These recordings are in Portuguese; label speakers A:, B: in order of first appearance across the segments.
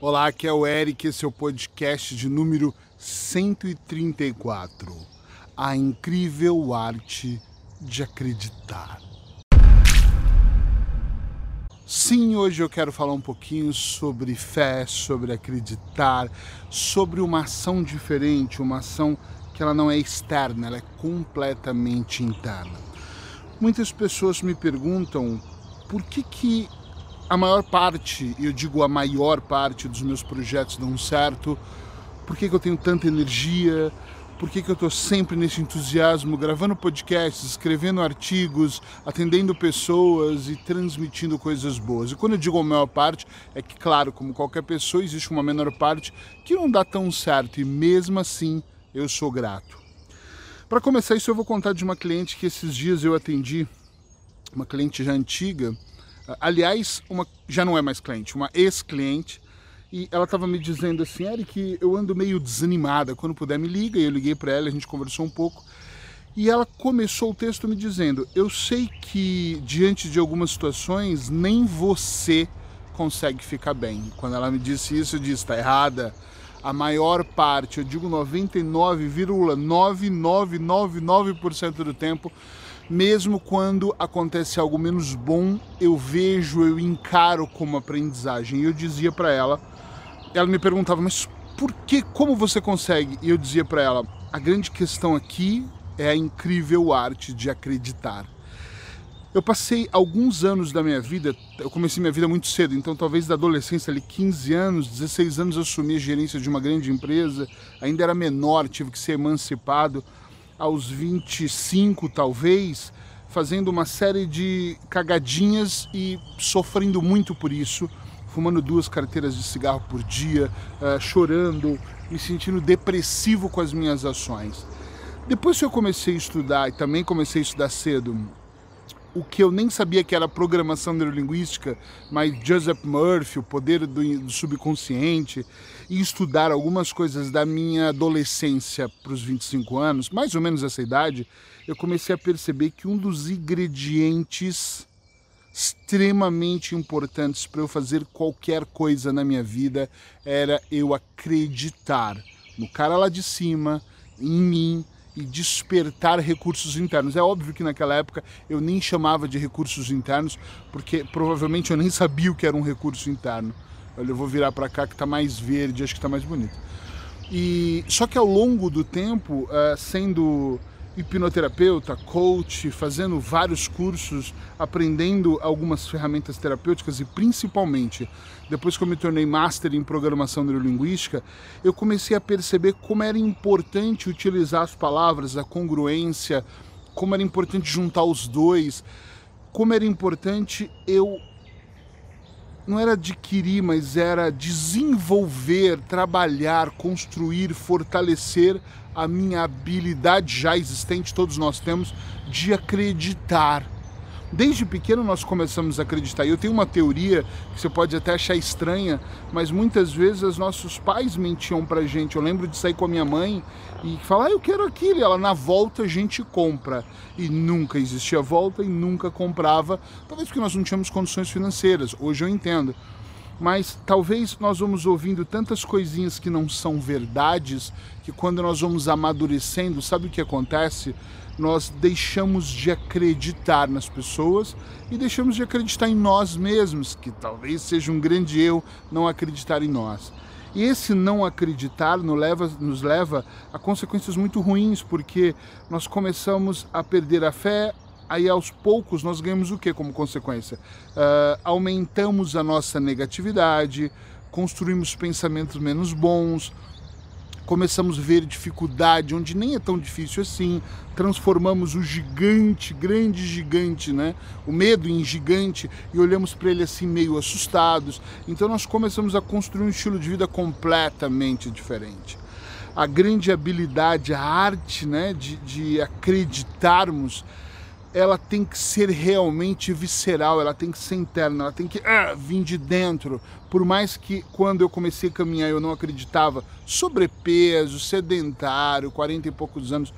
A: Olá, aqui é o Eric, esse é o podcast de número 134. A incrível arte de acreditar. Sim, hoje eu quero falar um pouquinho sobre fé, sobre acreditar, sobre uma ação diferente, uma ação que ela não é externa, ela é completamente interna. Muitas pessoas me perguntam por que que a maior parte, eu digo a maior parte dos meus projetos dão certo, por que, que eu tenho tanta energia, por que, que eu estou sempre nesse entusiasmo, gravando podcasts, escrevendo artigos, atendendo pessoas e transmitindo coisas boas. E quando eu digo a maior parte, é que, claro, como qualquer pessoa, existe uma menor parte que não dá tão certo, e mesmo assim eu sou grato. Para começar isso, eu vou contar de uma cliente que esses dias eu atendi, uma cliente já antiga, Aliás, uma já não é mais cliente, uma ex-cliente, e ela estava me dizendo assim, Eric, eu ando meio desanimada, quando puder me liga, e eu liguei para ela, a gente conversou um pouco, e ela começou o texto me dizendo, eu sei que diante de algumas situações, nem você consegue ficar bem. Quando ela me disse isso, eu disse, está errada, a maior parte, eu digo 99,9999% do tempo, mesmo quando acontece algo menos bom, eu vejo, eu encaro como aprendizagem. E eu dizia para ela, ela me perguntava, mas por que, como você consegue? E eu dizia para ela, a grande questão aqui é a incrível arte de acreditar. Eu passei alguns anos da minha vida, eu comecei minha vida muito cedo, então talvez da adolescência ali 15 anos, 16 anos eu assumi a gerência de uma grande empresa, ainda era menor, tive que ser emancipado aos 25 talvez, fazendo uma série de cagadinhas e sofrendo muito por isso, fumando duas carteiras de cigarro por dia, uh, chorando, me sentindo depressivo com as minhas ações. Depois que eu comecei a estudar, e também comecei a estudar cedo, o que eu nem sabia que era programação neurolinguística, mas Joseph Murphy, o poder do, do subconsciente, e estudar algumas coisas da minha adolescência para os 25 anos, mais ou menos essa idade, eu comecei a perceber que um dos ingredientes extremamente importantes para eu fazer qualquer coisa na minha vida era eu acreditar no cara lá de cima, em mim, e despertar recursos internos. É óbvio que naquela época eu nem chamava de recursos internos, porque provavelmente eu nem sabia o que era um recurso interno. Olha, eu vou virar para cá que está mais verde, acho que está mais bonito. E só que ao longo do tempo, uh, sendo hipnoterapeuta, coach, fazendo vários cursos, aprendendo algumas ferramentas terapêuticas e principalmente depois que eu me tornei master em programação neurolinguística, eu comecei a perceber como era importante utilizar as palavras, a congruência, como era importante juntar os dois, como era importante eu não era adquirir, mas era desenvolver, trabalhar, construir, fortalecer a minha habilidade já existente, todos nós temos, de acreditar. Desde pequeno nós começamos a acreditar. Eu tenho uma teoria que você pode até achar estranha, mas muitas vezes os nossos pais mentiam pra gente. Eu lembro de sair com a minha mãe e falar, ah, eu quero aquilo. E ela, na volta, a gente compra. E nunca existia volta e nunca comprava, talvez porque nós não tínhamos condições financeiras. Hoje eu entendo mas talvez nós vamos ouvindo tantas coisinhas que não são verdades, que quando nós vamos amadurecendo, sabe o que acontece? Nós deixamos de acreditar nas pessoas e deixamos de acreditar em nós mesmos, que talvez seja um grande eu não acreditar em nós. E esse não acreditar nos leva, nos leva a consequências muito ruins, porque nós começamos a perder a fé, aí aos poucos nós ganhamos o que como consequência? Uh, aumentamos a nossa negatividade, construímos pensamentos menos bons, começamos a ver dificuldade onde nem é tão difícil assim, transformamos o gigante, grande gigante, né? o medo em gigante e olhamos para ele assim meio assustados. Então nós começamos a construir um estilo de vida completamente diferente. A grande habilidade, a arte né, de, de acreditarmos ela tem que ser realmente visceral, ela tem que ser interna, ela tem que ah, vir de dentro. Por mais que quando eu comecei a caminhar eu não acreditava, sobrepeso, sedentário, 40 e poucos anos,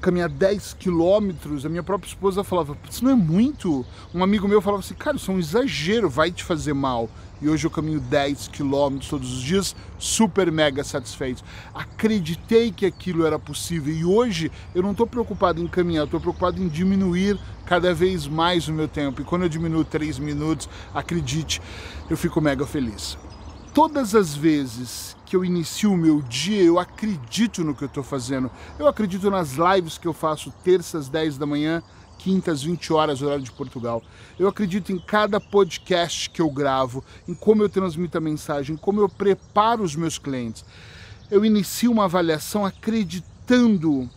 A: caminhar 10 quilômetros, a minha própria esposa falava, isso não é muito. Um amigo meu falava assim, cara, isso é um exagero, vai te fazer mal. E hoje eu caminho 10 quilômetros todos os dias, super mega satisfeito. Acreditei que aquilo era possível e hoje eu não estou preocupado em caminhar, estou preocupado em diminuir cada vez mais o meu tempo. E quando eu diminuo 3 minutos, acredite, eu fico mega feliz. Todas as vezes que eu inicio o meu dia, eu acredito no que eu estou fazendo. Eu acredito nas lives que eu faço terças, 10 da manhã, quintas, 20 horas, horário de Portugal. Eu acredito em cada podcast que eu gravo, em como eu transmito a mensagem, em como eu preparo os meus clientes. Eu inicio uma avaliação acreditando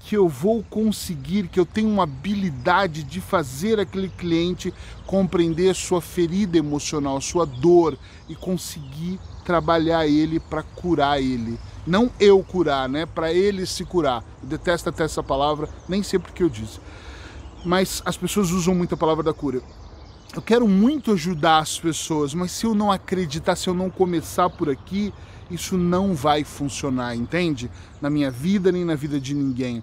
A: que eu vou conseguir, que eu tenho uma habilidade de fazer aquele cliente compreender sua ferida emocional, sua dor e conseguir trabalhar ele para curar ele. Não eu curar, né? Para ele se curar. Eu detesto até essa palavra, nem sempre que eu disse. Mas as pessoas usam muito a palavra da cura. Eu quero muito ajudar as pessoas, mas se eu não acreditar, se eu não começar por aqui, isso não vai funcionar, entende? Na minha vida nem na vida de ninguém.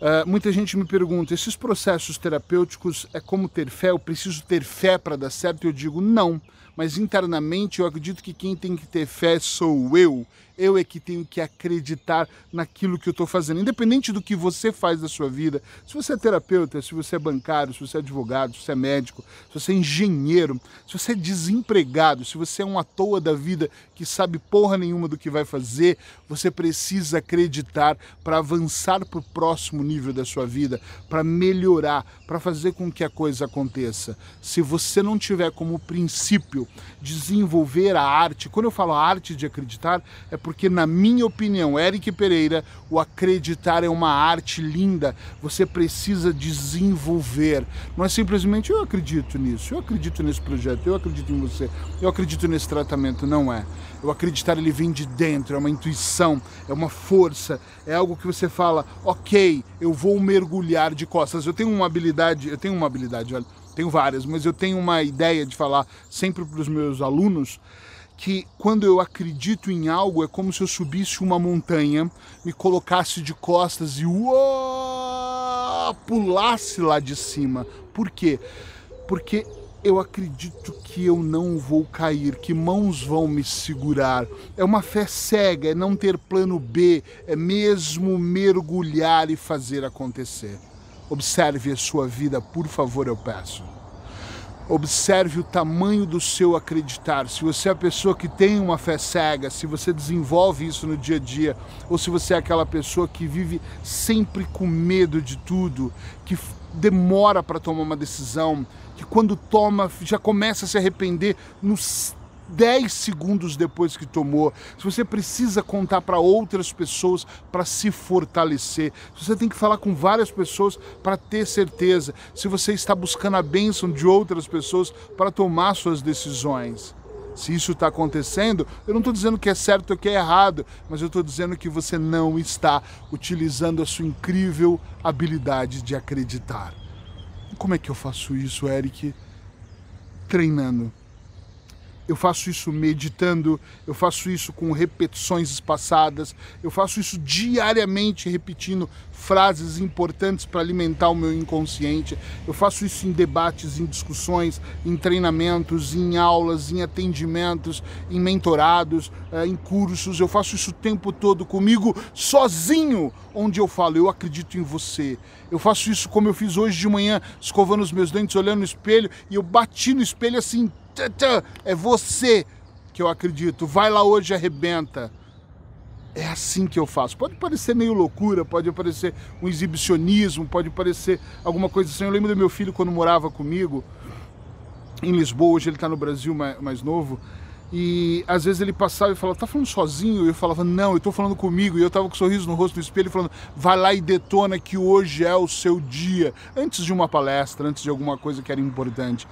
A: Uh, muita gente me pergunta: esses processos terapêuticos é como ter fé? Eu preciso ter fé para dar certo? Eu digo não, mas internamente eu acredito que quem tem que ter fé sou eu eu é que tenho que acreditar naquilo que eu estou fazendo. Independente do que você faz da sua vida, se você é terapeuta, se você é bancário, se você é advogado, se você é médico, se você é engenheiro, se você é desempregado, se você é um à toa da vida que sabe porra nenhuma do que vai fazer, você precisa acreditar para avançar para o próximo nível da sua vida, para melhorar, para fazer com que a coisa aconteça. Se você não tiver como princípio desenvolver a arte, quando eu falo a arte de acreditar, é porque, na minha opinião, Eric Pereira, o acreditar é uma arte linda. Você precisa desenvolver. Não é simplesmente eu acredito nisso, eu acredito nesse projeto, eu acredito em você, eu acredito nesse tratamento. Não é. O acreditar ele vem de dentro, é uma intuição, é uma força, é algo que você fala, ok, eu vou mergulhar de costas. Eu tenho uma habilidade, eu tenho uma habilidade, olha, tenho várias, mas eu tenho uma ideia de falar sempre para os meus alunos que quando eu acredito em algo é como se eu subisse uma montanha, me colocasse de costas e uou, pulasse lá de cima. Por quê? Porque eu acredito que eu não vou cair, que mãos vão me segurar. É uma fé cega, é não ter plano B, é mesmo mergulhar e fazer acontecer. Observe a sua vida, por favor, eu peço. Observe o tamanho do seu acreditar. Se você é a pessoa que tem uma fé cega, se você desenvolve isso no dia a dia, ou se você é aquela pessoa que vive sempre com medo de tudo, que demora para tomar uma decisão, que quando toma já começa a se arrepender nos 10 segundos depois que tomou, se você precisa contar para outras pessoas para se fortalecer, se você tem que falar com várias pessoas para ter certeza, se você está buscando a bênção de outras pessoas para tomar suas decisões. Se isso está acontecendo, eu não estou dizendo que é certo ou que é errado, mas eu estou dizendo que você não está utilizando a sua incrível habilidade de acreditar. Como é que eu faço isso, Eric? Treinando eu faço isso meditando, eu faço isso com repetições espaçadas, eu faço isso diariamente repetindo frases importantes para alimentar o meu inconsciente. Eu faço isso em debates, em discussões, em treinamentos, em aulas, em atendimentos, em mentorados, eh, em cursos. Eu faço isso o tempo todo comigo, sozinho, onde eu falo, eu acredito em você. Eu faço isso como eu fiz hoje de manhã, escovando os meus dentes, olhando no espelho, e eu bati no espelho assim, é você que eu acredito. Vai lá hoje e arrebenta. É assim que eu faço. Pode parecer meio loucura, pode parecer um exibicionismo, pode parecer alguma coisa assim. Eu lembro do meu filho quando morava comigo em Lisboa, hoje ele está no Brasil mais, novo. E às vezes ele passava e falava, tá falando sozinho? E eu falava, não, eu estou falando comigo. E eu estava com um sorriso no rosto no espelho falando, vai lá e detona que hoje é o seu dia. Antes de uma palestra, antes de alguma coisa que era importante.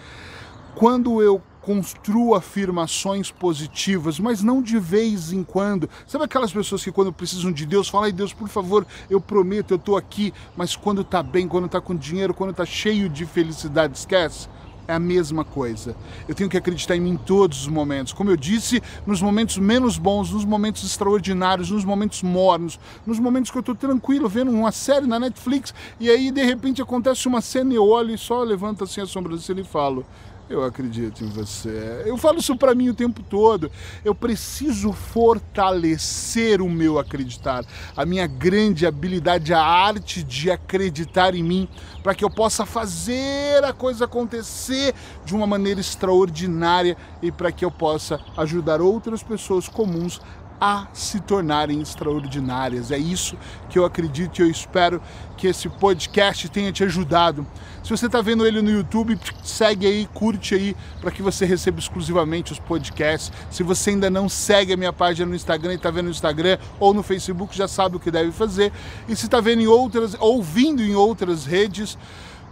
A: Quando eu construo afirmações positivas, mas não de vez em quando. Sabe aquelas pessoas que quando precisam de Deus, falam, ai Deus, por favor, eu prometo, eu estou aqui, mas quando está bem, quando está com dinheiro, quando está cheio de felicidade, esquece. é a mesma coisa. Eu tenho que acreditar em mim em todos os momentos. Como eu disse, nos momentos menos bons, nos momentos extraordinários, nos momentos mornos, nos momentos que eu estou tranquilo vendo uma série na Netflix e aí de repente acontece uma cena e eu olho e só levanto assim a sobrancelha e falo: eu acredito em você. Eu falo isso para mim o tempo todo. Eu preciso fortalecer o meu acreditar, a minha grande habilidade, a arte de acreditar em mim, para que eu possa fazer a coisa acontecer de uma maneira extraordinária e para que eu possa ajudar outras pessoas comuns a se tornarem extraordinárias. É isso que eu acredito e eu espero que esse podcast tenha te ajudado. Se você está vendo ele no YouTube, segue aí, curte aí, para que você receba exclusivamente os podcasts. Se você ainda não segue a minha página no Instagram e está vendo no Instagram ou no Facebook, já sabe o que deve fazer. E se está vendo em outras, ouvindo em outras redes,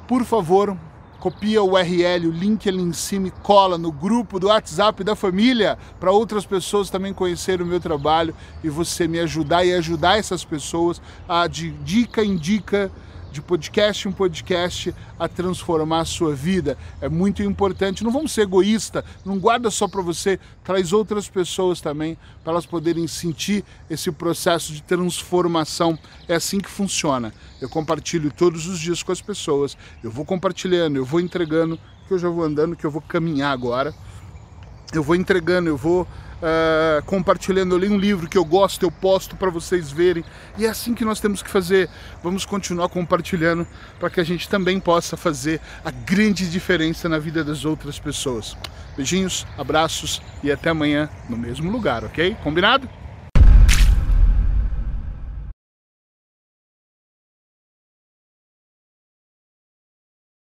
A: por favor, copia o URL, o link ali em cima e cola no grupo do WhatsApp da família para outras pessoas também conhecerem o meu trabalho e você me ajudar e ajudar essas pessoas a de dica em dica de podcast em podcast a transformar a sua vida. É muito importante. Não vamos ser egoísta, não guarda só para você, traz outras pessoas também para elas poderem sentir esse processo de transformação. É assim que funciona. Eu compartilho todos os dias com as pessoas. Eu vou compartilhando, eu vou entregando, que eu já vou andando, que eu vou caminhar agora. Eu vou entregando, eu vou uh, compartilhando ali um livro que eu gosto, eu posto para vocês verem. E é assim que nós temos que fazer. Vamos continuar compartilhando para que a gente também possa fazer a grande diferença na vida das outras pessoas. Beijinhos, abraços e até amanhã no mesmo lugar, ok? Combinado?